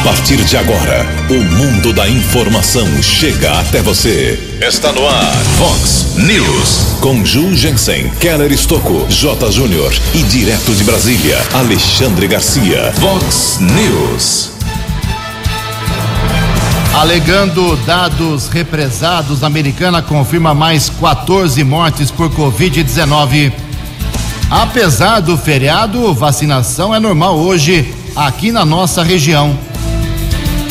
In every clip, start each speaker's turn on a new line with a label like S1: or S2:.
S1: A partir de agora, o mundo da informação chega até você. Está no ar, Fox News. Com Ju Jensen, Keller Estocco, J. Júnior e direto de Brasília, Alexandre Garcia. Fox News.
S2: Alegando dados represados, a americana confirma mais 14 mortes por Covid-19. Apesar do feriado, vacinação é normal hoje aqui na nossa região.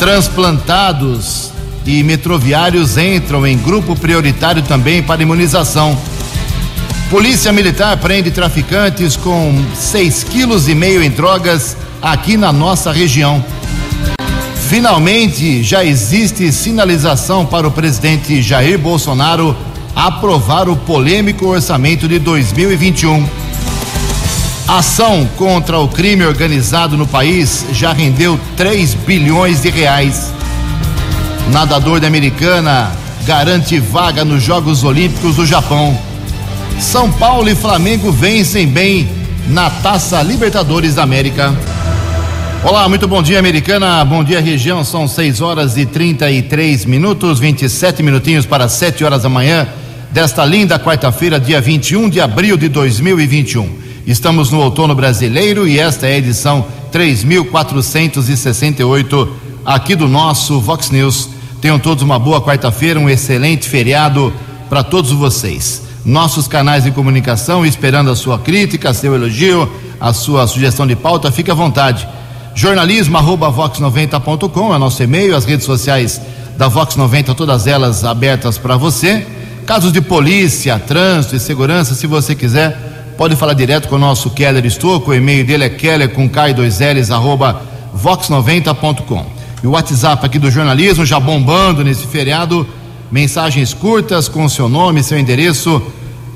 S2: Transplantados e metroviários entram em grupo prioritário também para imunização. Polícia Militar prende traficantes com 6,5 quilos e meio em drogas aqui na nossa região. Finalmente, já existe sinalização para o presidente Jair Bolsonaro aprovar o polêmico orçamento de 2021. Ação contra o crime organizado no país já rendeu 3 bilhões de reais. Nadador da Americana garante vaga nos Jogos Olímpicos do Japão. São Paulo e Flamengo vencem bem na Taça Libertadores da América. Olá, muito bom dia, Americana. Bom dia, região. São 6 horas e 33 minutos, 27 minutinhos para 7 horas da manhã desta linda quarta-feira, dia 21 de abril de 2021. Estamos no outono brasileiro e esta é a edição 3468 aqui do nosso Vox News. Tenham todos uma boa quarta-feira, um excelente feriado para todos vocês. Nossos canais de comunicação, esperando a sua crítica, seu elogio, a sua sugestão de pauta, fique à vontade. Jornalismo arroba vox90.com é nosso e-mail, as redes sociais da Vox 90, todas elas abertas para você. Casos de polícia, trânsito e segurança, se você quiser pode falar direto com o nosso Keller Estouco, o e-mail dele é keller com k2ls arroba vox90.com. E o WhatsApp aqui do jornalismo já bombando nesse feriado, mensagens curtas com seu nome, seu endereço,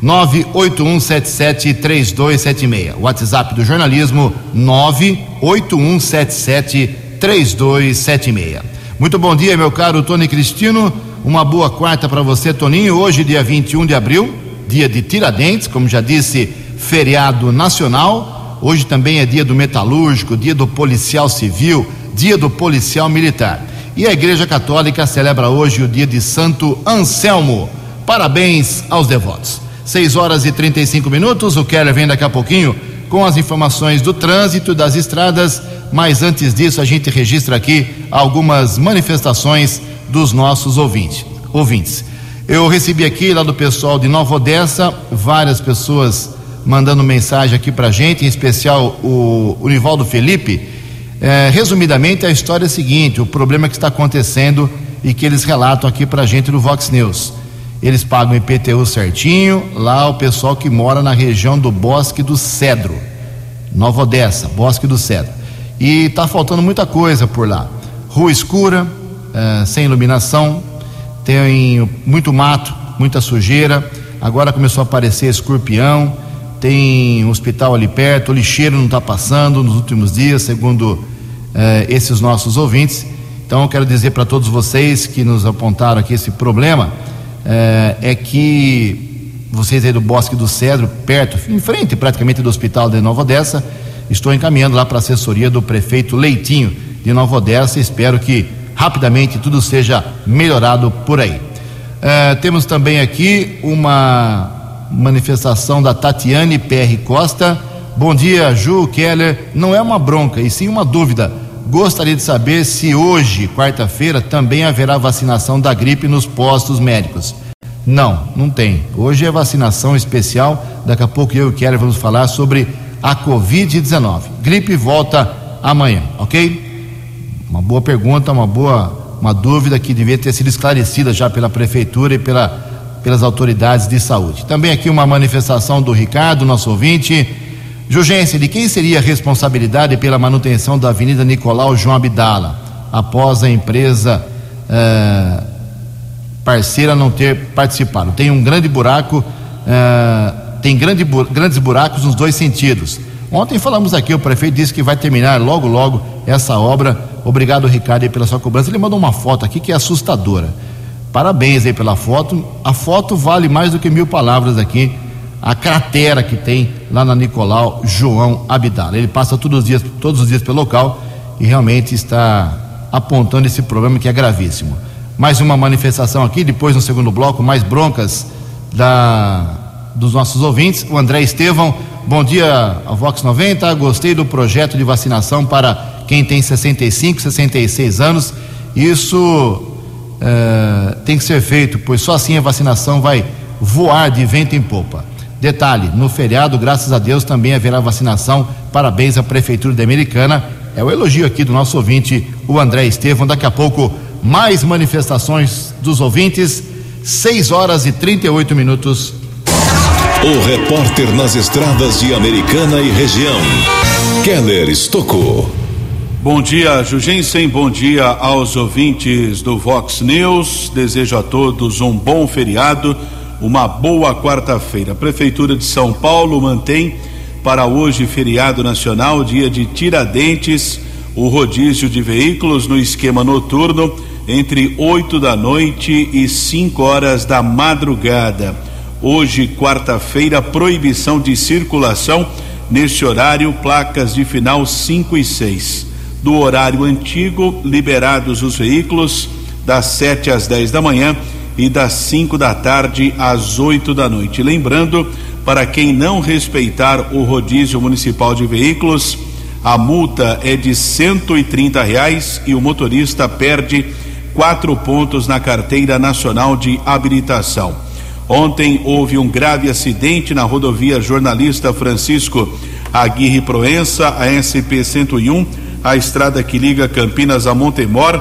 S2: 981773276. WhatsApp do jornalismo 981773276. Muito bom dia, meu caro Tony Cristino. Uma boa quarta para você, Toninho. Hoje, dia 21 de abril, dia de Tiradentes, como já disse feriado nacional. Hoje também é dia do metalúrgico, dia do policial civil, dia do policial militar. E a Igreja Católica celebra hoje o dia de Santo Anselmo. Parabéns aos devotos. 6 horas e 35 minutos. O Keller vem daqui a pouquinho com as informações do trânsito das estradas. Mas antes disso, a gente registra aqui algumas manifestações dos nossos ouvintes. ouvintes. Eu recebi aqui lá do pessoal de Nova Odessa várias pessoas mandando mensagem aqui para gente, em especial o, o Nivaldo Felipe. É, resumidamente, a história é a seguinte: o problema que está acontecendo e que eles relatam aqui para gente no Vox News. Eles pagam IPTU certinho, lá o pessoal que mora na região do Bosque do Cedro, Nova Odessa, Bosque do Cedro. E está faltando muita coisa por lá. Rua escura, é, sem iluminação, tem muito mato, muita sujeira. Agora começou a aparecer escorpião tem um hospital ali perto, o lixeiro não está passando nos últimos dias, segundo eh, esses nossos ouvintes. Então, eu quero dizer para todos vocês que nos apontaram aqui esse problema, eh, é que vocês aí do Bosque do Cedro, perto, em frente praticamente do Hospital de Nova Odessa, estou encaminhando lá para a assessoria do prefeito Leitinho de Nova Odessa. Espero que rapidamente tudo seja melhorado por aí. Eh, temos também aqui uma manifestação da Tatiane PR Costa. Bom dia, Ju Keller. Não é uma bronca, e sim uma dúvida. Gostaria de saber se hoje, quarta-feira, também haverá vacinação da gripe nos postos médicos. Não, não tem. Hoje é vacinação especial. Daqui a pouco eu e Keller vamos falar sobre a Covid-19. Gripe volta amanhã, ok? Uma boa pergunta, uma boa, uma dúvida que devia ter sido esclarecida já pela prefeitura e pela pelas autoridades de saúde. Também aqui uma manifestação do Ricardo, nosso ouvinte. Jurgência, de quem seria a responsabilidade pela manutenção da Avenida Nicolau João Abdala, após a empresa eh, parceira não ter participado? Tem um grande buraco, eh, tem grande, grandes buracos nos dois sentidos. Ontem falamos aqui, o prefeito disse que vai terminar logo, logo essa obra. Obrigado, Ricardo, pela sua cobrança. Ele mandou uma foto aqui que é assustadora. Parabéns aí pela foto. A foto vale mais do que mil palavras aqui. A cratera que tem lá na Nicolau João Abdala. Ele passa todos os dias, todos os dias pelo local e realmente está apontando esse problema que é gravíssimo. Mais uma manifestação aqui, depois no segundo bloco, mais broncas da, dos nossos ouvintes. O André Estevão, bom dia a Vox 90. Gostei do projeto de vacinação para quem tem 65, 66 anos. Isso é, tem que ser feito, pois só assim a vacinação vai voar de vento em popa. Detalhe: no feriado, graças a Deus, também haverá vacinação. Parabéns à Prefeitura da Americana. É o elogio aqui do nosso ouvinte, o André Estevão. Daqui a pouco mais manifestações dos ouvintes, 6 horas e 38 minutos.
S1: O repórter nas estradas de Americana e região, Keller Estocou.
S3: Bom dia, Jugensen. Bom dia aos ouvintes do Vox News. Desejo a todos um bom feriado, uma boa quarta-feira. A Prefeitura de São Paulo mantém para hoje, feriado nacional, dia de Tiradentes, o rodízio de veículos no esquema noturno entre 8 da noite e 5 horas da madrugada. Hoje, quarta-feira, proibição de circulação neste horário, placas de final 5 e 6. Do horário antigo, liberados os veículos das 7 às 10 da manhã e das 5 da tarde às 8 da noite. Lembrando, para quem não respeitar o rodízio municipal de veículos, a multa é de R$ reais e o motorista perde quatro pontos na carteira nacional de habilitação. Ontem houve um grave acidente na rodovia Jornalista Francisco Aguirre Proença, a SP 101, a estrada que liga Campinas a Montemor.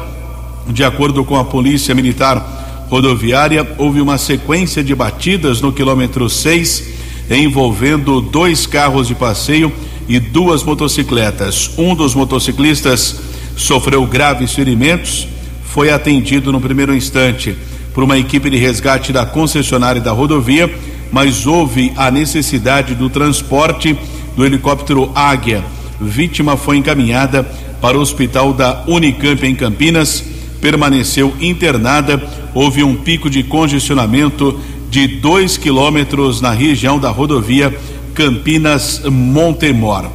S3: De acordo com a Polícia Militar Rodoviária, houve uma sequência de batidas no quilômetro 6, envolvendo dois carros de passeio e duas motocicletas. Um dos motociclistas sofreu graves ferimentos foi atendido no primeiro instante por uma equipe de resgate da concessionária da rodovia, mas houve a necessidade do transporte do helicóptero Águia. Vítima foi encaminhada para o hospital da Unicamp em Campinas, permaneceu internada. Houve um pico de congestionamento de 2 quilômetros na região da rodovia Campinas-Montemor.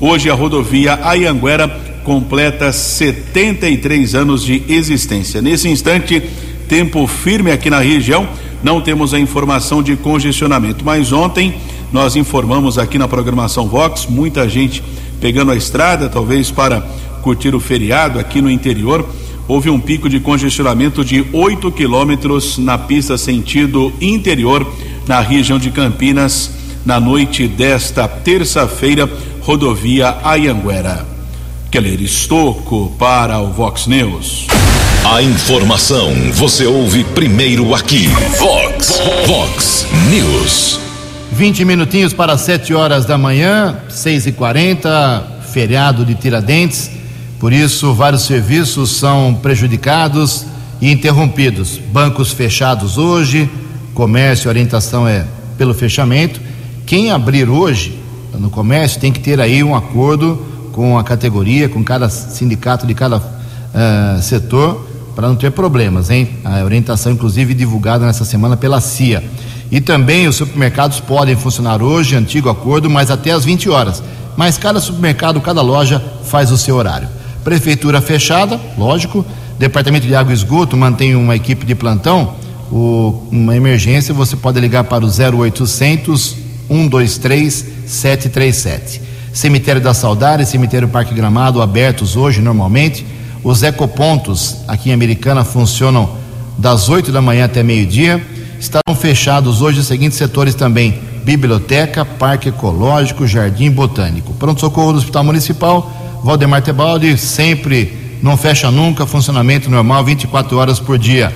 S3: Hoje a rodovia Ayanguera completa 73 anos de existência. Nesse instante, tempo firme aqui na região, não temos a informação de congestionamento, mas ontem nós informamos aqui na programação Vox, muita gente pegando a estrada, talvez para curtir o feriado aqui no interior. Houve um pico de congestionamento de 8 quilômetros na pista sentido interior, na região de Campinas, na noite desta terça-feira, rodovia Ayanguera. Keller Estocco para o Vox News.
S1: A informação você ouve primeiro aqui. Vox, Vox News.
S2: 20 minutinhos para 7 horas da manhã, 6 e 40 feriado de Tiradentes. Por isso, vários serviços são prejudicados e interrompidos. Bancos fechados hoje, comércio, orientação é pelo fechamento. Quem abrir hoje no comércio tem que ter aí um acordo com a categoria, com cada sindicato de cada uh, setor, para não ter problemas, hein? A orientação, inclusive, divulgada nessa semana pela CIA. E também os supermercados podem funcionar hoje, antigo acordo, mas até às 20 horas. Mas cada supermercado, cada loja faz o seu horário. Prefeitura fechada, lógico. Departamento de Água e Esgoto mantém uma equipe de plantão. O, uma emergência, você pode ligar para o 0800 123 737. Cemitério da Saudade, Cemitério Parque Gramado abertos hoje normalmente. Os ecopontos aqui em Americana funcionam das 8 da manhã até meio-dia. Estarão fechados hoje os seguintes setores também: Biblioteca, Parque Ecológico, Jardim Botânico. Pronto-socorro do Hospital Municipal, Valdemar Tebaldi, sempre não fecha nunca, funcionamento normal 24 horas por dia.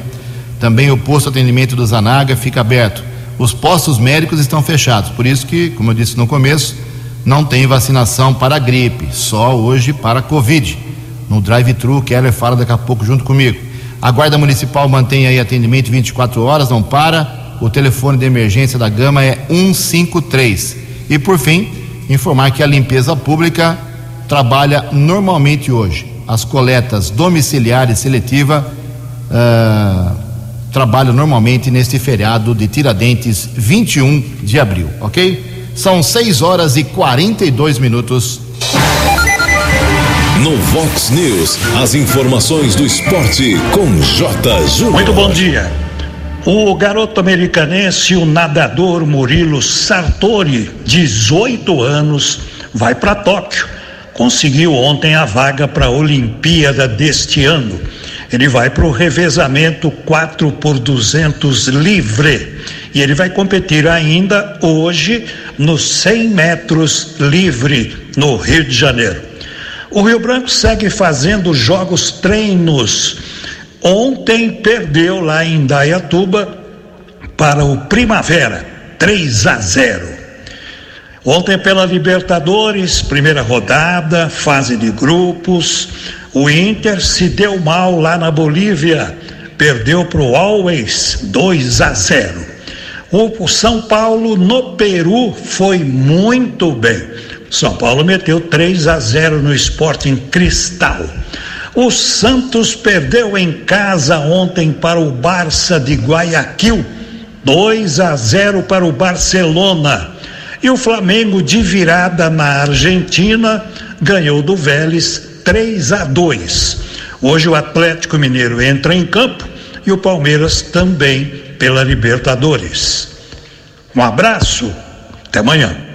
S2: Também o posto de atendimento do Zanaga fica aberto. Os postos médicos estão fechados, por isso que, como eu disse no começo, não tem vacinação para gripe, só hoje para Covid. No drive-thru, Keller fala daqui a pouco junto comigo. A Guarda Municipal mantém aí atendimento 24 horas, não para. O telefone de emergência da Gama é 153. E por fim, informar que a limpeza pública trabalha normalmente hoje. As coletas domiciliares seletiva uh, trabalham normalmente neste feriado de Tiradentes, 21 de abril, ok? São 6 horas e 42 minutos.
S1: No Vox News, as informações do esporte com J. Júnior.
S4: Muito bom dia. O garoto americanense, o nadador Murilo Sartori, 18 anos, vai para Tóquio. Conseguiu ontem a vaga para a Olimpíada deste ano. Ele vai para o revezamento 4 por 200 livre e ele vai competir ainda hoje nos 100 metros livre no Rio de Janeiro. O Rio Branco segue fazendo jogos treinos. Ontem perdeu lá em Dayatuba para o Primavera, 3 a 0. Ontem pela Libertadores, primeira rodada, fase de grupos, o Inter se deu mal lá na Bolívia, perdeu para o Always 2 a 0. O São Paulo no Peru foi muito bem. São Paulo meteu 3 a 0 no Sporting Cristal. O Santos perdeu em casa ontem para o Barça de Guayaquil, 2 a 0 para o Barcelona. E o Flamengo de virada na Argentina ganhou do Vélez 3 a 2. Hoje o Atlético Mineiro entra em campo e o Palmeiras também pela Libertadores. Um abraço, até amanhã.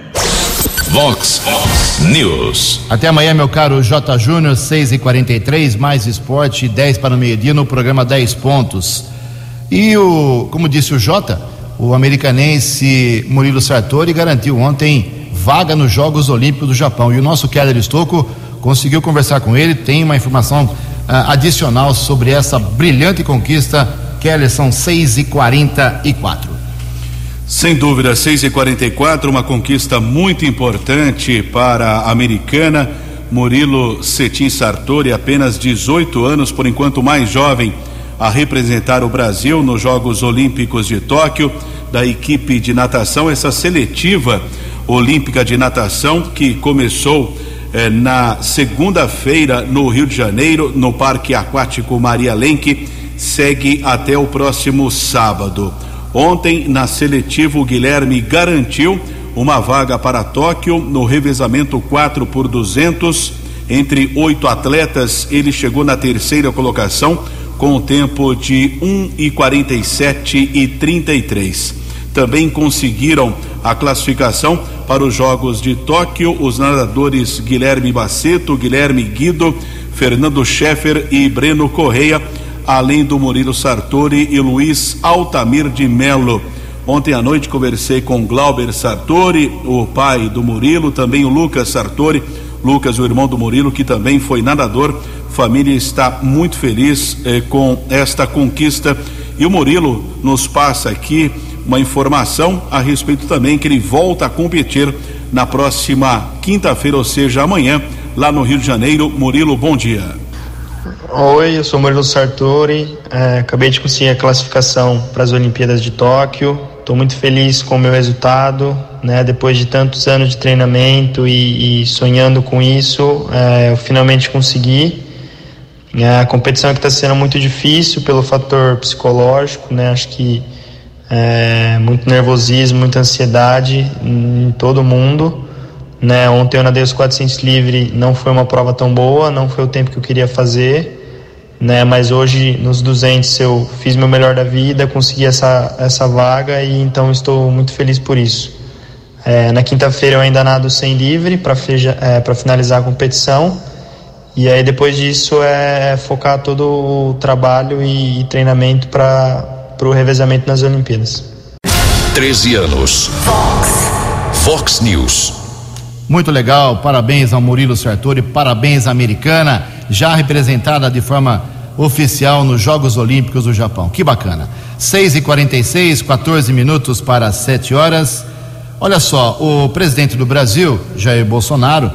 S1: News.
S2: Até amanhã, meu caro J. Júnior, 6 e 43 mais esporte, 10 para o meio-dia no programa 10 pontos. E o, como disse o Jota, o americanense Murilo Sartori garantiu ontem vaga nos Jogos Olímpicos do Japão. E o nosso Keller Estocco conseguiu conversar com ele, tem uma informação uh, adicional sobre essa brilhante conquista Keller, são 6 e 44
S3: Sem dúvida, 6 e 44 uma conquista muito importante para a americana. Murilo Cetim Sartori, apenas 18 anos, por enquanto mais jovem, a representar o Brasil nos Jogos Olímpicos de Tóquio, da equipe de natação, essa seletiva olímpica de natação que começou eh, na segunda-feira no Rio de Janeiro, no Parque Aquático Maria Lenk segue até o próximo sábado. Ontem, na seletiva, o Guilherme garantiu uma vaga para Tóquio no revezamento 4 por 200. Entre oito atletas, ele chegou na terceira colocação com o tempo de 1 e 47 e 33. Também conseguiram a classificação para os Jogos de Tóquio os nadadores Guilherme Baceto, Guilherme Guido, Fernando Scheffer e Breno Correia além do Murilo Sartori e Luiz Altamir de Melo. Ontem à noite conversei com Glauber Sartori, o pai do Murilo, também o Lucas Sartori, Lucas, o irmão do Murilo, que também foi nadador. Família está muito feliz eh, com esta conquista. E o Murilo nos passa aqui uma informação a respeito também que ele volta a competir na próxima quinta-feira, ou seja, amanhã, lá no Rio de Janeiro. Murilo, bom dia.
S5: Oi, eu sou Murilo Sartori, é, acabei de conseguir a classificação para as Olimpíadas de Tóquio. Estou muito feliz com o meu resultado, né? Depois de tantos anos de treinamento e, e sonhando com isso, é, eu finalmente consegui. É, a competição é que está sendo muito difícil pelo fator psicológico, né? Acho que é, muito nervosismo, muita ansiedade em todo mundo. Né? Ontem eu nadei os 400 livre, não foi uma prova tão boa, não foi o tempo que eu queria fazer né? Mas hoje nos 200 eu fiz meu melhor da vida, consegui essa essa vaga e então estou muito feliz por isso. É, na quinta-feira eu ainda nado sem livre para é, para finalizar a competição e aí depois disso é focar todo o trabalho e, e treinamento para para o revezamento nas Olimpíadas.
S1: 13 anos. Fox. Fox News.
S2: Muito legal, parabéns ao Murilo Sartori, parabéns à americana, já representada de forma oficial nos Jogos Olímpicos do Japão. Que bacana. 6 e 46 14 minutos para 7 horas. Olha só, o presidente do Brasil, Jair Bolsonaro,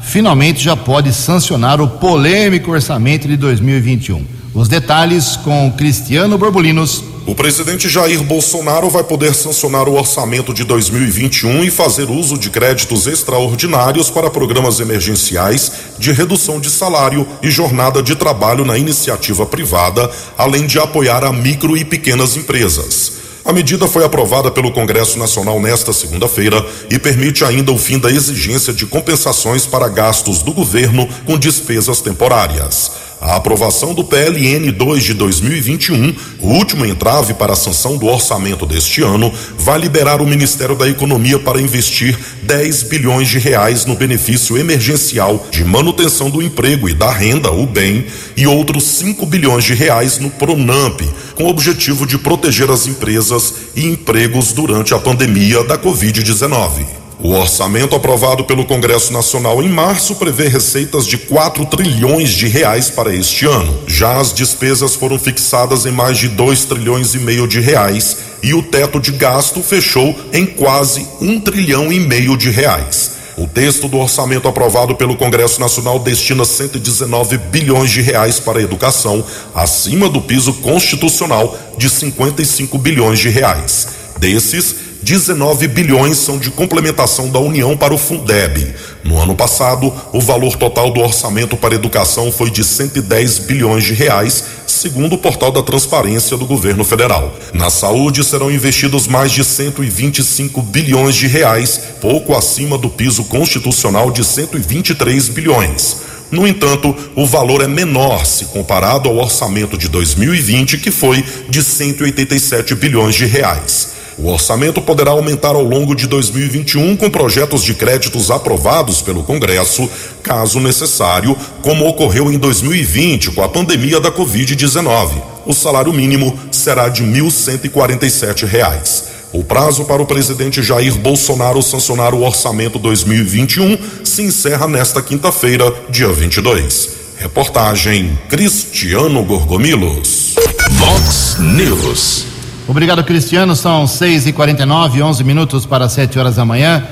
S2: finalmente já pode sancionar o polêmico orçamento de 2021. Os detalhes com Cristiano Borbulinos
S6: o presidente Jair Bolsonaro vai poder sancionar o orçamento de 2021 e fazer uso de créditos extraordinários para programas emergenciais de redução de salário e jornada de trabalho na iniciativa privada, além de apoiar a micro e pequenas empresas. A medida foi aprovada pelo Congresso Nacional nesta segunda-feira e permite ainda o fim da exigência de compensações para gastos do governo com despesas temporárias. A aprovação do PLN 2 de 2021, o último entrave para a sanção do orçamento deste ano, vai liberar o Ministério da Economia para investir 10 bilhões de reais no benefício emergencial de manutenção do emprego e da renda, o BEM, e outros 5 bilhões de reais no Pronamp, com o objetivo de proteger as empresas e empregos durante a pandemia da Covid-19. O orçamento aprovado pelo Congresso Nacional em março prevê receitas de 4 trilhões de reais para este ano. Já as despesas foram fixadas em mais de 2 trilhões e meio de reais e o teto de gasto fechou em quase um trilhão e meio de reais. O texto do orçamento aprovado pelo Congresso Nacional destina 119 bilhões de reais para a educação, acima do piso constitucional de 55 bilhões de reais. Desses, 19 bilhões são de complementação da União para o Fundeb. No ano passado, o valor total do orçamento para educação foi de 110 bilhões de reais, segundo o portal da Transparência do Governo Federal. Na saúde serão investidos mais de 125 bilhões de reais, pouco acima do piso constitucional de 123 bilhões. No entanto, o valor é menor se comparado ao orçamento de 2020, que foi de 187 bilhões de reais. O orçamento poderá aumentar ao longo de 2021 com projetos de créditos aprovados pelo Congresso, caso necessário, como ocorreu em 2020 com a pandemia da Covid-19. O salário mínimo será de R$ 1.147. O prazo para o presidente Jair Bolsonaro sancionar o orçamento 2021 se encerra nesta quinta-feira, dia 22. Reportagem Cristiano Gorgomilos.
S1: Vox News.
S2: Obrigado, Cristiano. São 6 e 49 11 minutos para 7 horas da manhã.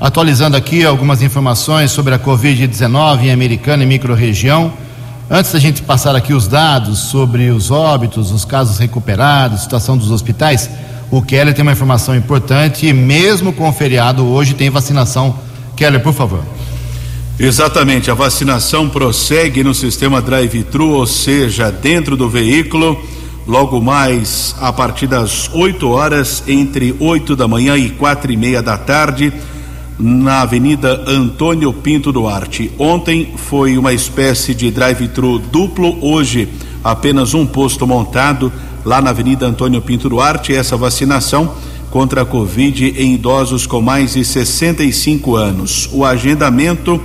S2: Atualizando aqui algumas informações sobre a Covid-19 em Americana e microrregião. Antes da gente passar aqui os dados sobre os óbitos, os casos recuperados, situação dos hospitais, o Keller tem uma informação importante. Mesmo com o feriado, hoje tem vacinação. Keller, por favor.
S3: Exatamente, a vacinação prossegue no sistema drive-thru, ou seja, dentro do veículo logo mais a partir das 8 horas, entre 8 da manhã e quatro e meia da tarde, na Avenida Antônio Pinto Duarte. Ontem foi uma espécie de drive-thru duplo, hoje apenas um posto montado lá na Avenida Antônio Pinto Duarte. Essa vacinação contra a Covid em idosos com mais de 65 anos. O agendamento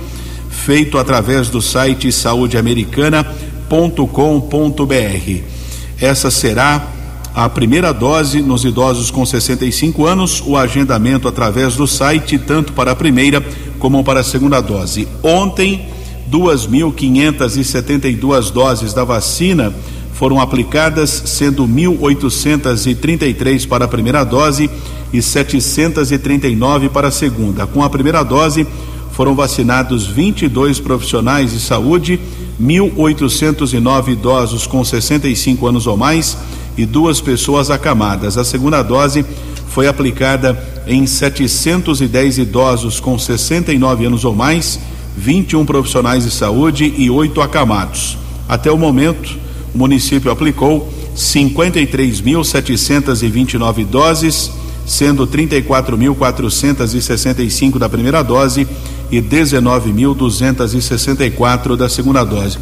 S3: feito através do site saudeamericana.com.br. Essa será a primeira dose nos idosos com 65 anos, o agendamento através do site, tanto para a primeira como para a segunda dose. Ontem, 2.572 doses da vacina foram aplicadas, sendo 1.833 para a primeira dose e 739 para a segunda. Com a primeira dose, foram vacinados 22 profissionais de saúde 1.809 idosos com 65 anos ou mais e duas pessoas acamadas. A segunda dose foi aplicada em 710 idosos com 69 anos ou mais, 21 profissionais de saúde e oito acamados. Até o momento, o município aplicou 53.729 doses, sendo 34.465 da primeira dose e 19.264 da segunda dose.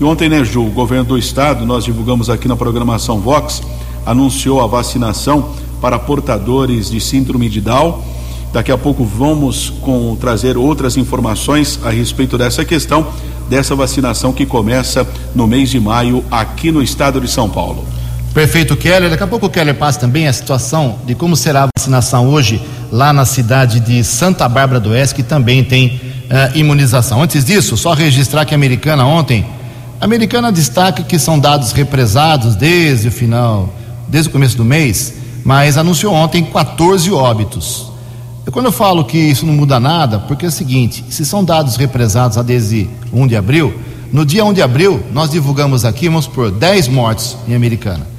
S3: E ontem, né, Ju, o governo do estado, nós divulgamos aqui na programação Vox, anunciou a vacinação para portadores de síndrome de Down. Daqui a pouco vamos com, trazer outras informações a respeito dessa questão, dessa vacinação que começa no mês de maio aqui no estado de São Paulo.
S2: Perfeito, Keller. Daqui a pouco o Keller passa também a situação de como será a vacinação hoje lá na cidade de Santa Bárbara do Oeste, que também tem uh, imunização. Antes disso, só registrar que a americana ontem, a americana destaca que são dados represados desde o final, desde o começo do mês, mas anunciou ontem 14 óbitos. Quando eu falo que isso não muda nada, porque é o seguinte: se são dados represados desde 1 de abril, no dia 1 de abril nós divulgamos aqui, vamos por 10 mortes em americana.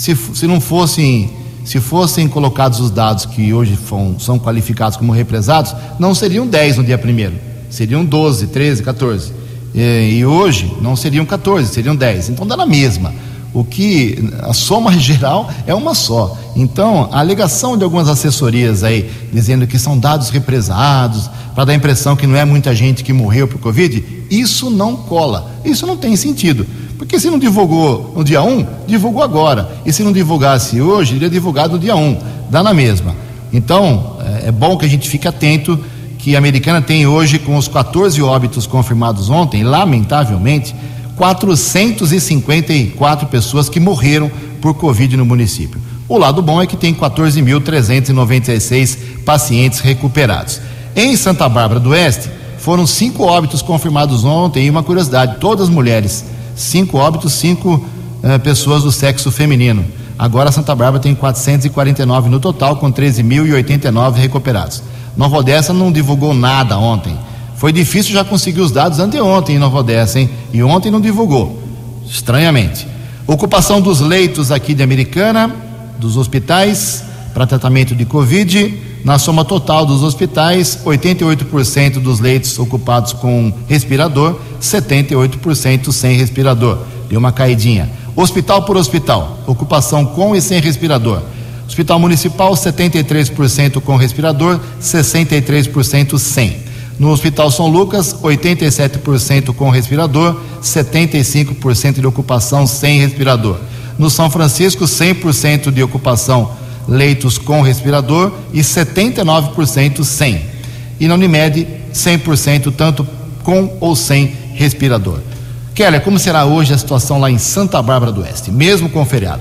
S2: Se, se não fossem se fossem colocados os dados que hoje são qualificados como represados, não seriam 10 no dia primeiro, seriam 12, 13, 14. E, e hoje não seriam 14, seriam 10. Então dá na mesma. O que a soma geral é uma só. Então, a alegação de algumas assessorias aí, dizendo que são dados represados, para dar a impressão que não é muita gente que morreu por Covid, isso não cola. Isso não tem sentido. Porque se não divulgou no dia 1, divulgou agora. E se não divulgasse hoje, iria divulgar no dia 1. Dá na mesma. Então, é, é bom que a gente fique atento que a americana tem hoje, com os 14 óbitos confirmados ontem, lamentavelmente, 454 pessoas que morreram por Covid no município. O lado bom é que tem 14.396 pacientes recuperados. Em Santa Bárbara do Oeste, foram cinco óbitos confirmados ontem e uma curiosidade: todas mulheres. Cinco óbitos, cinco eh, pessoas do sexo feminino. Agora Santa Bárbara tem 449 no total, com 13.089 recuperados. Nova Odessa não divulgou nada ontem. Foi difícil já conseguir os dados anteontem em Nova Odessa, hein? E ontem não divulgou. Estranhamente. Ocupação dos leitos aqui de Americana, dos hospitais, para tratamento de Covid. Na soma total dos hospitais, 88% dos leitos ocupados com respirador, 78% sem respirador. Deu uma caidinha. Hospital por hospital, ocupação com e sem respirador. Hospital Municipal, 73% com respirador, 63% sem. No Hospital São Lucas, 87% com respirador, 75% de ocupação sem respirador. No São Francisco, 100% de ocupação leitos com respirador e 79% sem. E na Unimed, 100% tanto com ou sem respirador. Keller, como será hoje a situação lá em Santa Bárbara do Oeste, mesmo com feriado?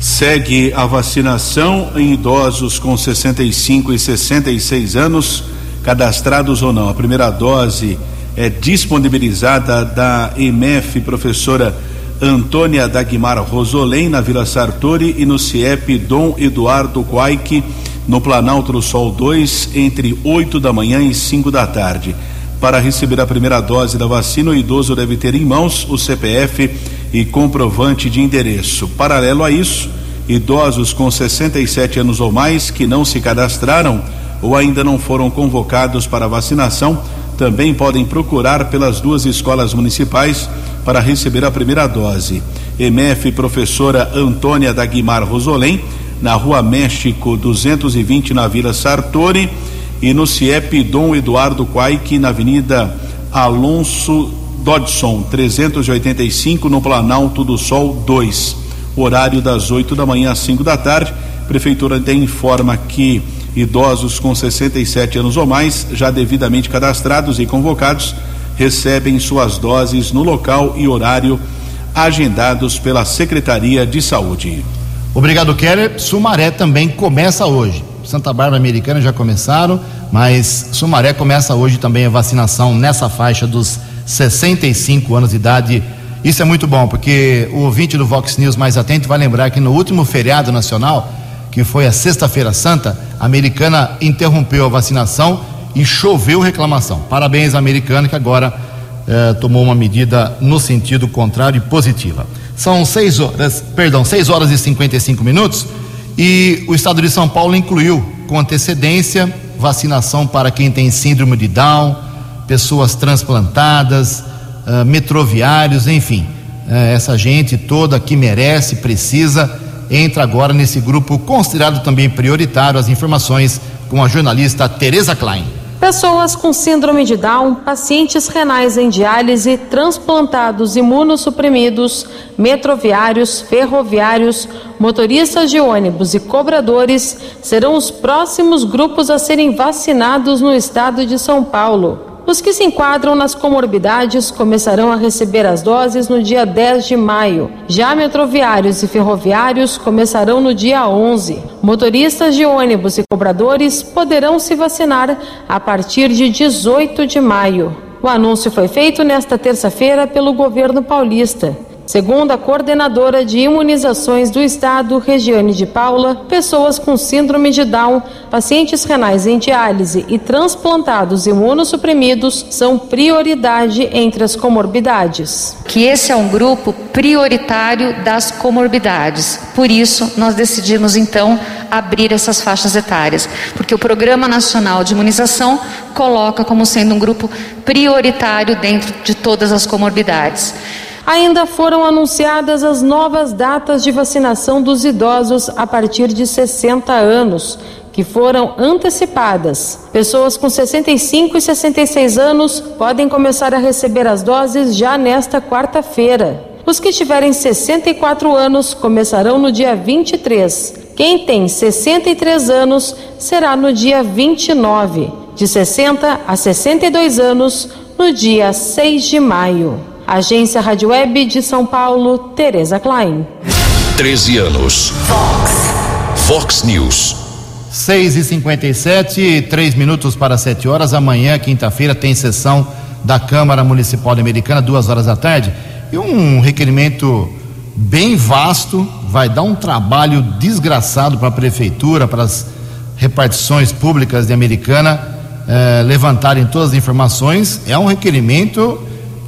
S3: Segue a vacinação em idosos com 65 e 66 anos, cadastrados ou não. A primeira dose é disponibilizada da EMF, professora Antônia Dagmar Rosolém, na Vila Sartori, e no CIEP Dom Eduardo Quaique, no Planalto do Sol 2, entre 8 da manhã e 5 da tarde. Para receber a primeira dose da vacina, o idoso deve ter em mãos o CPF e comprovante de endereço. Paralelo a isso, idosos com 67 anos ou mais que não se cadastraram ou ainda não foram convocados para vacinação também podem procurar pelas duas escolas municipais para receber a primeira dose. MF professora Antônia Dagmar Rosolém, na Rua México 220, na Vila Sartori, e no CIEP Dom Eduardo Quaique, na Avenida Alonso Dodson, 385, no Planalto do Sol 2. Horário das 8 da manhã às 5 da tarde. Prefeitura até informa que idosos com 67 anos ou mais, já devidamente cadastrados e convocados, recebem suas doses no local e horário agendados pela Secretaria de Saúde.
S2: Obrigado, Keller. Sumaré também começa hoje. Santa Bárbara Americana já começaram, mas Sumaré começa hoje também a vacinação nessa faixa dos 65 anos de idade. Isso é muito bom, porque o ouvinte do Vox News mais atento vai lembrar que no último feriado nacional, que foi a Sexta-feira Santa, a americana interrompeu a vacinação e choveu reclamação. Parabéns à americana que agora eh, tomou uma medida no sentido contrário e positiva. São seis horas, perdão, seis horas e 55 minutos e o estado de São Paulo incluiu com antecedência vacinação para quem tem síndrome de Down, pessoas transplantadas, uh, metroviários, enfim, uh, essa gente toda que merece, precisa, entra agora nesse grupo considerado também prioritário. As informações com a jornalista Tereza Klein.
S7: Pessoas com síndrome de Down, pacientes renais em diálise, transplantados imunossuprimidos, metroviários, ferroviários, motoristas de ônibus e cobradores serão os próximos grupos a serem vacinados no estado de São Paulo. Os que se enquadram nas comorbidades começarão a receber as doses no dia 10 de maio. Já metroviários e ferroviários começarão no dia 11. Motoristas de ônibus e cobradores poderão se vacinar a partir de 18 de maio. O anúncio foi feito nesta terça-feira pelo governo paulista. Segundo a coordenadora de imunizações do estado, Regiane de Paula, pessoas com síndrome de Down, pacientes renais em diálise e transplantados imunossuprimidos são prioridade entre as comorbidades.
S8: Que esse é um grupo prioritário das comorbidades. Por isso, nós decidimos então abrir essas faixas etárias, porque o Programa Nacional de Imunização coloca como sendo um grupo prioritário dentro de todas as comorbidades.
S7: Ainda foram anunciadas as novas datas de vacinação dos idosos a partir de 60 anos, que foram antecipadas. Pessoas com 65 e 66 anos podem começar a receber as doses já nesta quarta-feira. Os que tiverem 64 anos começarão no dia 23. Quem tem 63 anos será no dia 29. De 60 a 62 anos, no dia 6 de maio. Agência Rádio Web de São Paulo, Tereza Klein.
S1: 13 anos. Fox. Fox News.
S2: 6 e 57 três minutos para 7 horas. Amanhã, quinta-feira, tem sessão da Câmara Municipal Americana, duas horas da tarde. E um requerimento bem vasto, vai dar um trabalho desgraçado para a prefeitura, para as repartições públicas de Americana eh, levantarem todas as informações. É um requerimento,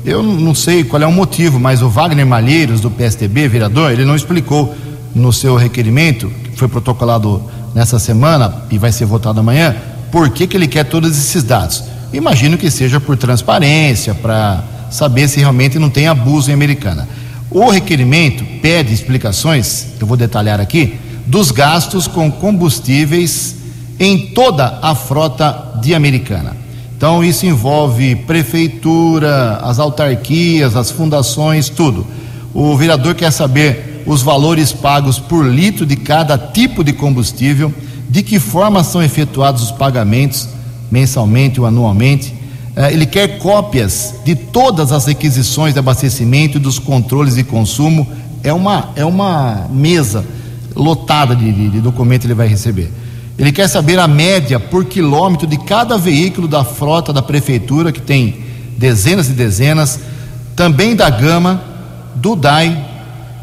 S2: eu não sei qual é o motivo, mas o Wagner Malheiros, do PSTB, vereador, ele não explicou no seu requerimento, que foi protocolado nessa semana e vai ser votado amanhã, por que, que ele quer todos esses dados. Imagino que seja por transparência, para saber se realmente não tem abuso em Americana. O requerimento pede explicações, eu vou detalhar aqui, dos gastos com combustíveis em toda a frota de Americana. Então, isso envolve prefeitura, as autarquias, as fundações, tudo. O vereador quer saber os valores pagos por litro de cada tipo de combustível, de que forma são efetuados os pagamentos, mensalmente ou anualmente. Eh, ele quer cópias de todas as requisições de abastecimento e dos controles de consumo. É uma, é uma mesa lotada de, de, de documentos ele vai receber. Ele quer saber a média por quilômetro de cada veículo da frota da prefeitura, que tem dezenas e dezenas, também da Gama, do DAI,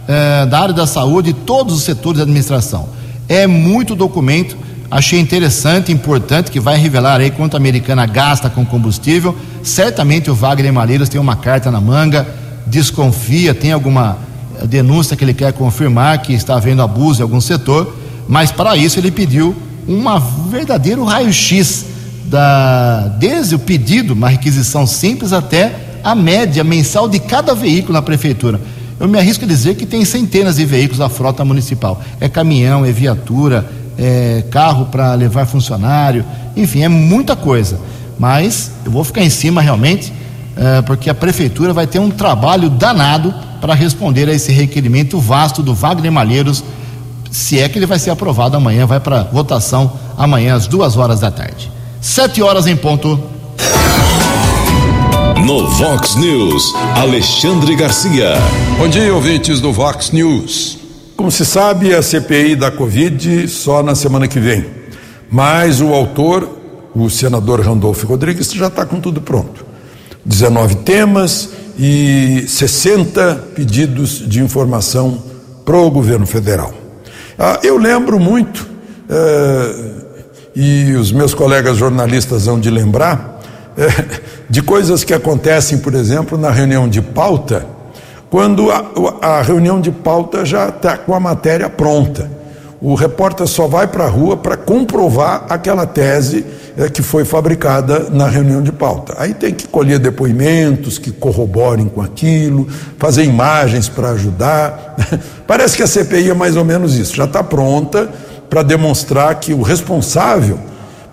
S2: eh, da área da saúde e todos os setores da administração. É muito documento, achei interessante, importante, que vai revelar aí quanto a americana gasta com combustível. Certamente o Wagner Malheiros tem uma carta na manga, desconfia, tem alguma denúncia que ele quer confirmar que está havendo abuso em algum setor, mas para isso ele pediu um verdadeiro raio-x da desde o pedido, uma requisição simples até a média mensal de cada veículo na prefeitura. Eu me arrisco a dizer que tem centenas de veículos da frota municipal. É caminhão, é viatura, é carro para levar funcionário, enfim, é muita coisa. Mas eu vou ficar em cima realmente, é, porque a prefeitura vai ter um trabalho danado para responder a esse requerimento vasto do Wagner Malheiros se é que ele vai ser aprovado amanhã, vai para votação amanhã às duas horas da tarde. Sete horas em ponto.
S1: No Vox News, Alexandre Garcia.
S9: Bom dia, ouvintes do Vox News. Como se sabe, a CPI da Covid só na semana que vem. Mas o autor, o senador Randolfo Rodrigues, já está com tudo pronto. 19 temas e 60 pedidos de informação para o governo federal. Ah, eu lembro muito, eh, e os meus colegas jornalistas vão de lembrar, eh, de coisas que acontecem, por exemplo, na reunião de pauta, quando a, a reunião de pauta já está com a matéria pronta. O repórter só vai para a rua para comprovar aquela tese é, que foi fabricada na reunião de pauta. Aí tem que colher depoimentos que corroborem com aquilo, fazer imagens para ajudar. Parece que a CPI é mais ou menos isso, já está pronta para demonstrar que o responsável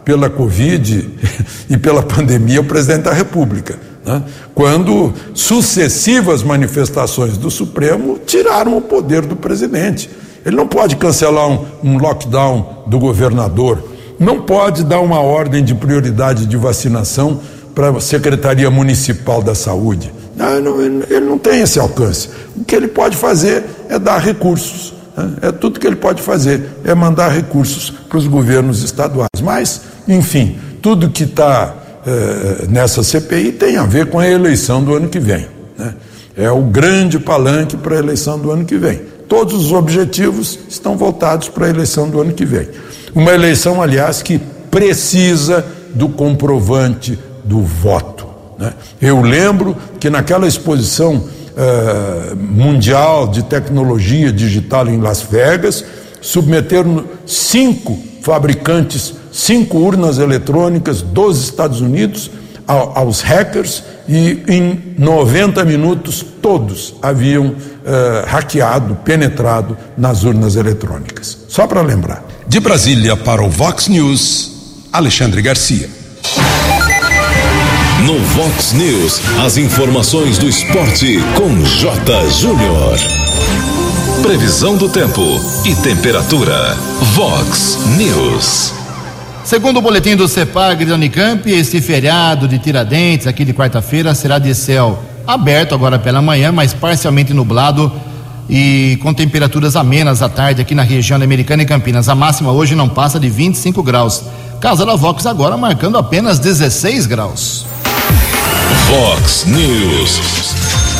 S9: pela Covid e pela pandemia é o presidente da República. Né? Quando sucessivas manifestações do Supremo tiraram o poder do presidente. Ele não pode cancelar um, um lockdown do governador não pode dar uma ordem de prioridade de vacinação para a Secretaria Municipal da Saúde. Não, ele não tem esse alcance. O que ele pode fazer é dar recursos. Né? É tudo que ele pode fazer, é mandar recursos para os governos estaduais. Mas, enfim, tudo que está é, nessa CPI tem a ver com a eleição do ano que vem. Né? É o grande palanque para a eleição do ano que vem. Todos os objetivos estão voltados para a eleição do ano que vem. Uma eleição, aliás, que precisa do comprovante do voto. Né? Eu lembro que naquela exposição eh, mundial de tecnologia digital em Las Vegas, submeteram cinco fabricantes, cinco urnas eletrônicas dos Estados Unidos aos hackers e em 90 minutos todos haviam uh, hackeado, penetrado nas urnas eletrônicas. Só para lembrar.
S1: De Brasília para o Vox News, Alexandre Garcia. No Vox News, as informações do esporte com J. Júnior. Previsão do tempo e temperatura. Vox News.
S2: Segundo o boletim do CEPAG da Unicamp, esse feriado de Tiradentes, aqui de quarta-feira, será de céu aberto agora pela manhã, mas parcialmente nublado e com temperaturas amenas à tarde aqui na região Americana e Campinas. A máxima hoje não passa de 25 graus. Casa da Vox agora marcando apenas 16 graus.
S1: Vox News.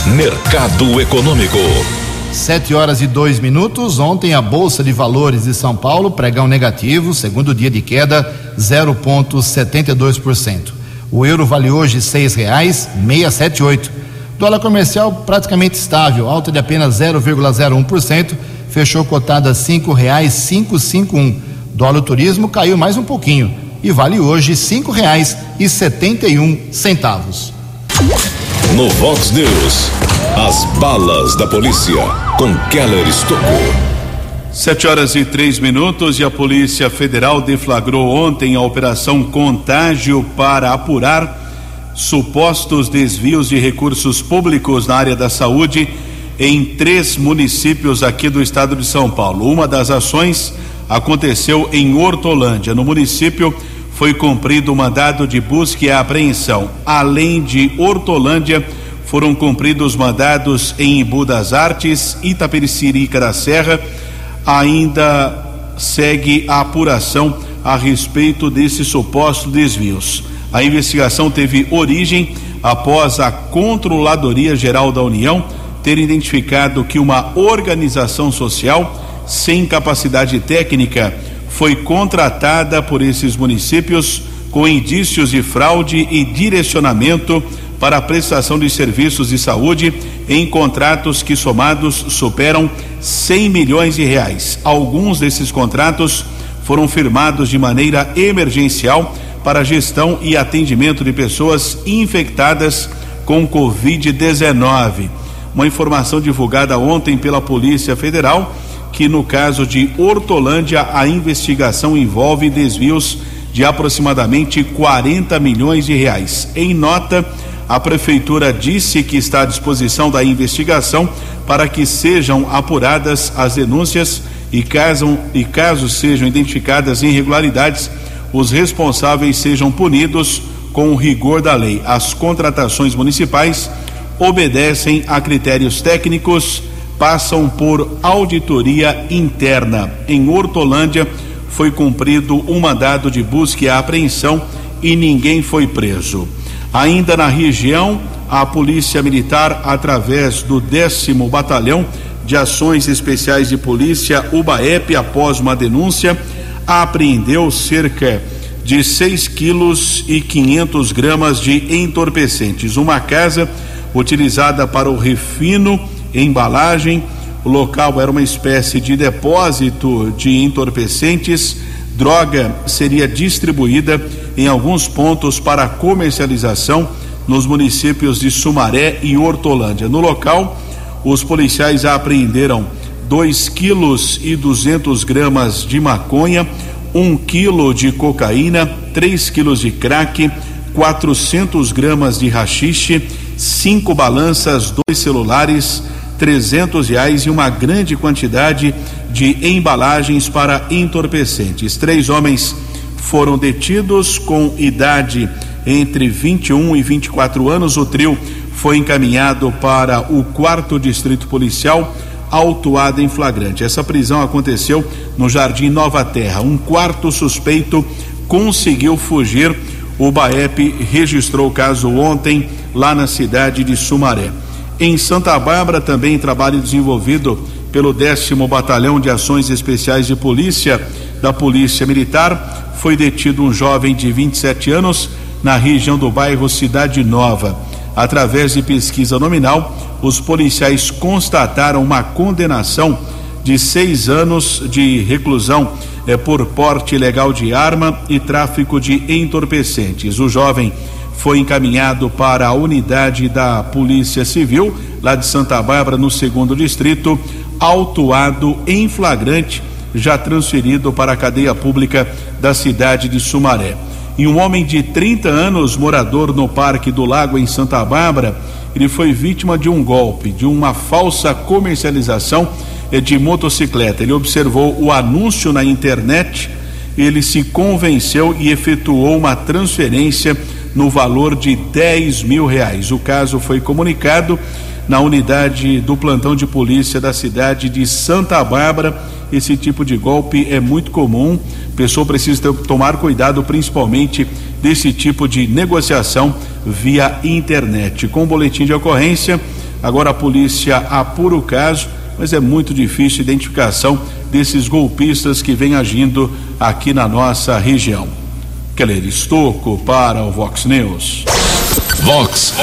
S1: Mercado Econômico.
S2: Sete horas e dois minutos. Ontem a Bolsa de Valores de São Paulo, pregão negativo, segundo dia de queda, 0,72%. O euro vale hoje seis reais meia sete oito. Dólar comercial praticamente estável, alta de apenas 0,01%, fechou cotada cinco reais cinco cinco um. Dólar turismo caiu mais um pouquinho e vale hoje cinco reais e setenta e um centavos.
S1: No Vox News, as balas da polícia com Keller Estocou.
S3: Sete horas e três minutos e a Polícia Federal deflagrou ontem a Operação Contágio para apurar supostos desvios de recursos públicos na área da saúde em três municípios aqui do estado de São Paulo. Uma das ações aconteceu em Hortolândia, no município foi cumprido o mandado de busca e apreensão. Além de Hortolândia, foram cumpridos mandados em Embu das Artes, Itapecerica da Serra. Ainda segue a apuração a respeito desses supostos desvios. A investigação teve origem após a Controladoria Geral da União ter identificado que uma organização social sem capacidade técnica foi contratada por esses municípios com indícios de fraude e direcionamento para a prestação de serviços de saúde em contratos que somados superam 100 milhões de reais. Alguns desses contratos foram firmados de maneira emergencial para gestão e atendimento de pessoas infectadas com Covid-19. Uma informação divulgada ontem pela Polícia Federal que no caso de Hortolândia a investigação envolve desvios de aproximadamente 40 milhões de reais. Em nota, a prefeitura disse que está à disposição da investigação para que sejam apuradas as denúncias e caso, e caso sejam identificadas irregularidades, os responsáveis sejam punidos com o rigor da lei. As contratações municipais obedecem a critérios técnicos passam por auditoria interna. Em Hortolândia foi cumprido um mandado de busca e apreensão e ninguém foi preso. Ainda na região, a Polícia Militar, através do décimo Batalhão de Ações Especiais de Polícia, UBAEP, após uma denúncia, apreendeu cerca de 6 quilos e 500 gramas de entorpecentes. Uma casa utilizada para o refino embalagem. O local era uma espécie de depósito de entorpecentes. Droga seria distribuída em alguns pontos para comercialização nos municípios de Sumaré e Hortolândia. No local, os policiais apreenderam 2 quilos e 200 gramas de maconha, 1 um quilo de cocaína, 3 quilos de crack, 400 gramas de rachixe, cinco balanças, dois celulares, trezentos reais e uma grande quantidade de embalagens para entorpecentes. Três homens foram detidos com idade entre 21 e 24 anos. O trio foi encaminhado para o quarto distrito policial autuado em flagrante. Essa prisão aconteceu no Jardim Nova Terra. Um quarto suspeito conseguiu fugir. O BAEP registrou o caso ontem lá na cidade de Sumaré. Em Santa Bárbara, também trabalho desenvolvido pelo décimo Batalhão de Ações Especiais de Polícia da Polícia Militar, foi detido um jovem de 27 anos na região do bairro Cidade Nova. Através de pesquisa nominal, os policiais constataram uma condenação de seis anos de reclusão eh, por porte ilegal de arma e tráfico de entorpecentes. O jovem foi encaminhado para a unidade da Polícia Civil, lá de Santa Bárbara, no segundo distrito, autuado em flagrante, já transferido para a cadeia pública da cidade de Sumaré. E um homem de 30 anos, morador no Parque do Lago, em Santa Bárbara, ele foi vítima de um golpe, de uma falsa comercialização de motocicleta. Ele observou o anúncio na internet, ele se convenceu e efetuou uma transferência no valor de 10 mil reais. O caso foi comunicado na unidade do plantão de polícia da cidade de Santa Bárbara. Esse tipo de golpe é muito comum. A pessoa precisa tomar cuidado, principalmente desse tipo de negociação via internet. Com boletim de ocorrência, agora a polícia apura o caso, mas é muito difícil a identificação desses golpistas que vêm agindo aqui na nossa região. Keller Estocco para o Vox News.
S1: Vox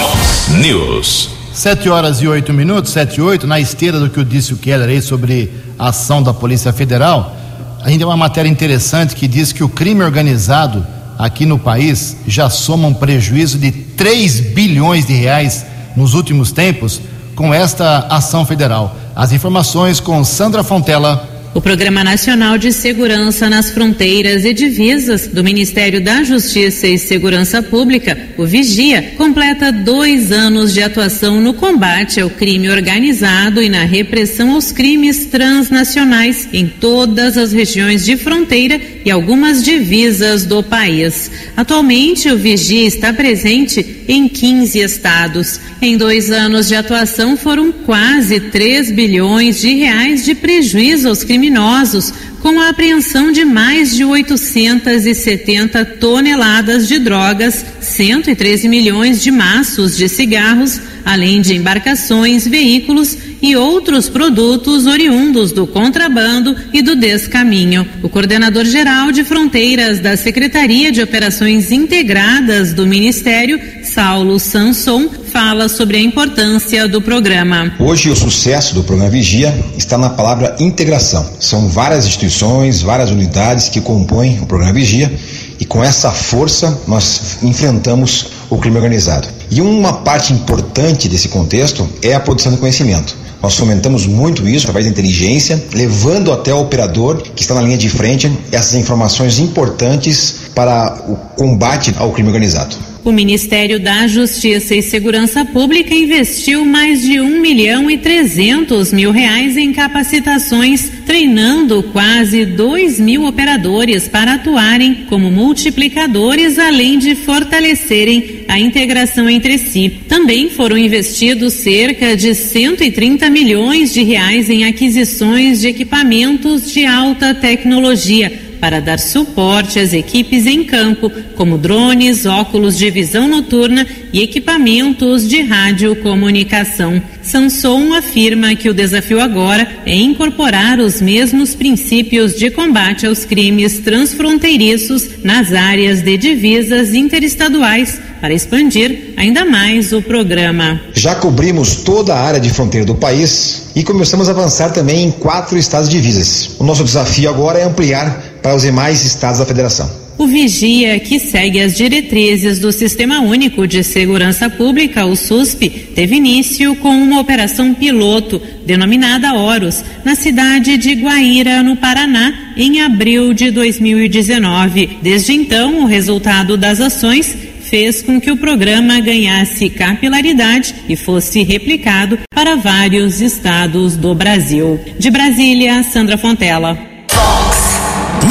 S1: News.
S2: Sete horas e oito minutos, sete e oito, na esteira do que disse o Keller aí sobre a ação da Polícia Federal, a gente tem uma matéria interessante que diz que o crime organizado aqui no país já soma um prejuízo de 3 bilhões de reais nos últimos tempos com esta ação federal. As informações com Sandra Fontela.
S10: O Programa Nacional de Segurança nas Fronteiras e Divisas do Ministério da Justiça e Segurança Pública, o Vigia, completa dois anos de atuação no combate ao crime organizado e na repressão aos crimes transnacionais em todas as regiões de fronteira e algumas divisas do país. Atualmente, o Vigia está presente em 15 estados. Em dois anos de atuação, foram quase 3 bilhões de reais de prejuízo aos criminosos, com a apreensão de mais de 870 toneladas de drogas, 113 milhões de maços de cigarros, além de embarcações, veículos e outros produtos oriundos do contrabando e do descaminho. O coordenador geral de fronteiras da Secretaria de Operações Integradas do Ministério, Saulo Sanson, fala sobre a importância do programa.
S11: Hoje o sucesso do programa Vigia está na palavra integração. São várias instituições, várias unidades que compõem o programa Vigia e com essa força nós enfrentamos o crime organizado. E uma parte importante desse contexto é a produção de conhecimento. Nós fomentamos muito isso através da inteligência, levando até o operador que está na linha de frente essas informações importantes para o combate ao crime organizado.
S10: O Ministério da Justiça e Segurança Pública investiu mais de um milhão e trezentos mil reais em capacitações, treinando quase dois mil operadores para atuarem como multiplicadores, além de fortalecerem a integração entre si. Também foram investidos cerca de 130 milhões de reais em aquisições de equipamentos de alta tecnologia para dar suporte às equipes em campo, como drones, óculos de visão noturna e equipamentos de radiocomunicação. Samson afirma que o desafio agora é incorporar os mesmos princípios de combate aos crimes transfronteiriços nas áreas de divisas interestaduais para expandir ainda mais o programa.
S11: Já cobrimos toda a área de fronteira do país e começamos a avançar também em quatro estados de divisas. O nosso desafio agora é ampliar para os demais estados da federação.
S10: O Vigia, que segue as diretrizes do Sistema Único de Segurança Pública, o SUSP, teve início com uma operação piloto, denominada Horus, na cidade de Guaíra, no Paraná, em abril de 2019. Desde então, o resultado das ações fez com que o programa ganhasse capilaridade e fosse replicado para vários estados do Brasil. De Brasília, Sandra Fontela.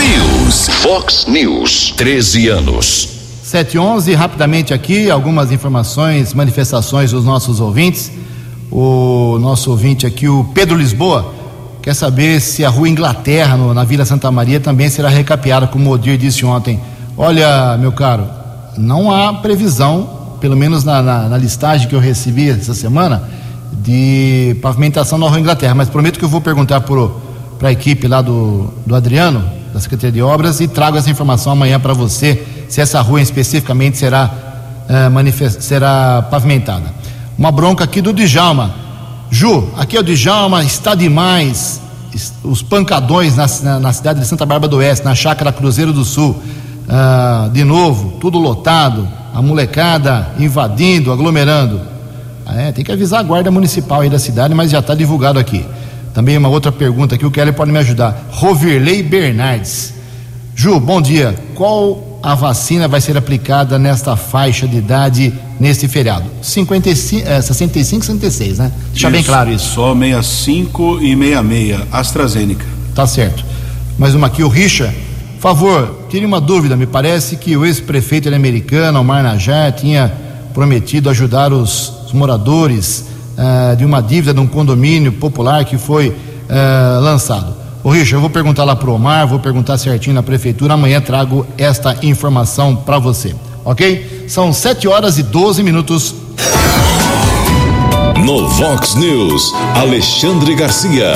S1: Fox News. Fox News. 13 anos.
S2: 711, rapidamente aqui, algumas informações, manifestações dos nossos ouvintes. O nosso ouvinte aqui, o Pedro Lisboa, quer saber se a rua Inglaterra, no, na Vila Santa Maria, também será recapeada, como o Odir disse ontem. Olha, meu caro, não há previsão, pelo menos na, na, na listagem que eu recebi essa semana, de pavimentação na Rua Inglaterra, mas prometo que eu vou perguntar para a equipe lá do, do Adriano, da Secretaria de Obras, e trago essa informação amanhã para você, se essa rua especificamente será, é, será pavimentada. Uma bronca aqui do Djalma. Ju, aqui é o Djalma, está demais. Os pancadões na, na, na cidade de Santa Bárbara do Oeste, na chácara Cruzeiro do Sul. Ah, de novo, tudo lotado, a molecada invadindo, aglomerando. É, tem que avisar a guarda municipal aí da cidade, mas já está divulgado aqui. Também uma outra pergunta aqui, o Kelly pode me ajudar. Rovirley Bernardes. Ju, bom dia. Qual a vacina vai ser aplicada nesta faixa de idade neste feriado? 55, é, 65, 66, né? Deixa isso, bem claro isso.
S3: Só 65 e 66, AstraZeneca.
S2: Tá certo. Mais uma aqui, o Richa. Favor, queria uma dúvida. Me parece que o ex-prefeito americano, Omar Najar, tinha prometido ajudar os moradores uh, de uma dívida de um condomínio popular que foi uh, lançado. Ô Richard, eu vou perguntar lá pro Omar, vou perguntar certinho na prefeitura, amanhã trago esta informação para você, ok? São 7 horas e 12 minutos.
S1: No Vox News, Alexandre Garcia.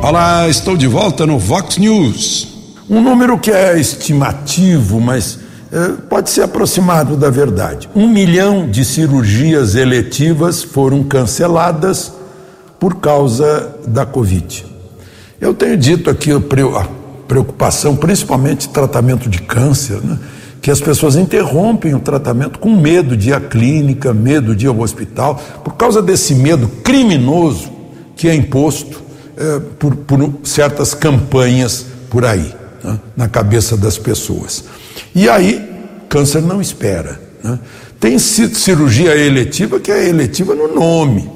S9: Olá, estou de volta no Vox News. Um número que é estimativo, mas pode ser aproximado da verdade. Um milhão de cirurgias eletivas foram canceladas por causa da Covid. Eu tenho dito aqui a preocupação, principalmente tratamento de câncer, né? que as pessoas interrompem o tratamento com medo de ir à clínica, medo de ir ao hospital, por causa desse medo criminoso que é imposto é, por, por certas campanhas por aí, né? na cabeça das pessoas. E aí, câncer não espera. Né? Tem cirurgia eletiva que é eletiva no nome,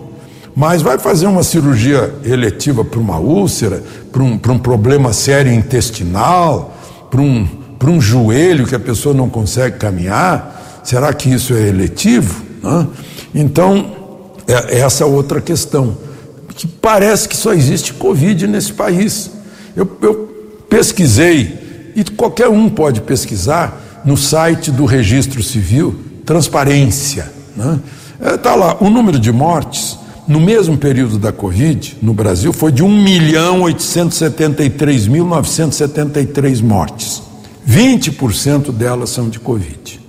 S9: mas vai fazer uma cirurgia eletiva para uma úlcera, para um, um problema sério intestinal, para um, um joelho que a pessoa não consegue caminhar, será que isso é eletivo? Né? Então, é, é essa outra questão, que parece que só existe Covid nesse país. Eu, eu pesquisei e qualquer um pode pesquisar no site do Registro Civil, transparência. Está né? é, tá lá, o número de mortes no mesmo período da Covid, no Brasil, foi de 1 milhão 873.973 mortes. 20% delas são de Covid.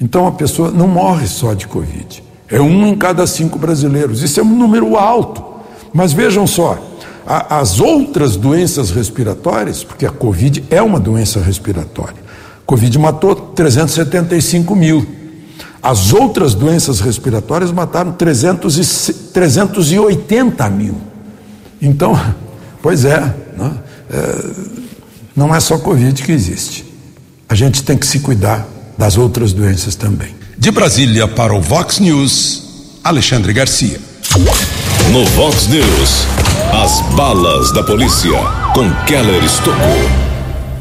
S9: Então a pessoa não morre só de Covid. É um em cada cinco brasileiros. Isso é um número alto. Mas vejam só, as outras doenças respiratórias, porque a Covid é uma doença respiratória. Covid matou 375 mil. As outras doenças respiratórias mataram 300 e, 380 mil. Então, pois é, né? é, não é só Covid que existe. A gente tem que se cuidar das outras doenças também.
S1: De Brasília para o Vox News, Alexandre Garcia. No Vox News, as balas da polícia com Keller Estocou.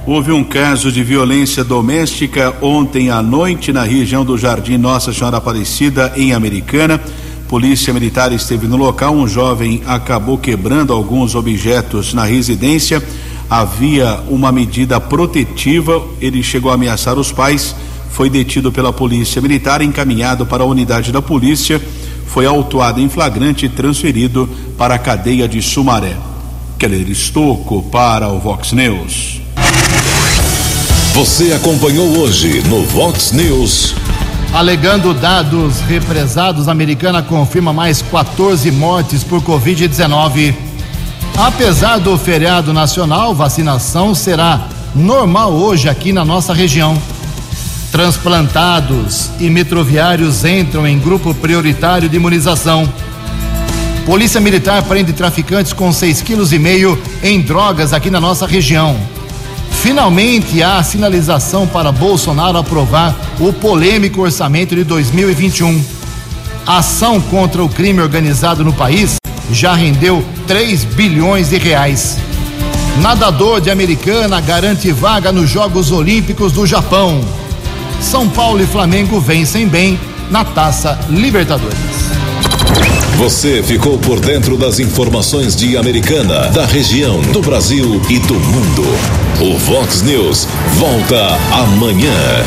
S3: Houve um caso de violência doméstica ontem à noite na região do Jardim Nossa Senhora Aparecida, em Americana. Polícia Militar esteve no local. Um jovem acabou quebrando alguns objetos na residência. Havia uma medida protetiva. Ele chegou a ameaçar os pais. Foi detido pela Polícia Militar, encaminhado para a unidade da polícia foi autuado em flagrante e transferido para a cadeia de Sumaré. Keller Estocco para o Vox News.
S1: Você acompanhou hoje no Vox News.
S2: Alegando dados represados, a americana confirma mais 14 mortes por Covid-19. Apesar do feriado nacional, vacinação será normal hoje aqui na nossa região. Transplantados e metroviários entram em grupo prioritário de imunização. Polícia Militar prende traficantes com 6,5 kg em drogas aqui na nossa região. Finalmente há sinalização para Bolsonaro aprovar o polêmico orçamento de 2021. A ação contra o crime organizado no país já rendeu 3 bilhões de reais. Nadador de Americana garante vaga nos Jogos Olímpicos do Japão. São Paulo e Flamengo vencem bem na Taça Libertadores.
S1: Você ficou por dentro das informações de Americana, da região, do Brasil e do mundo. O Vox News volta amanhã.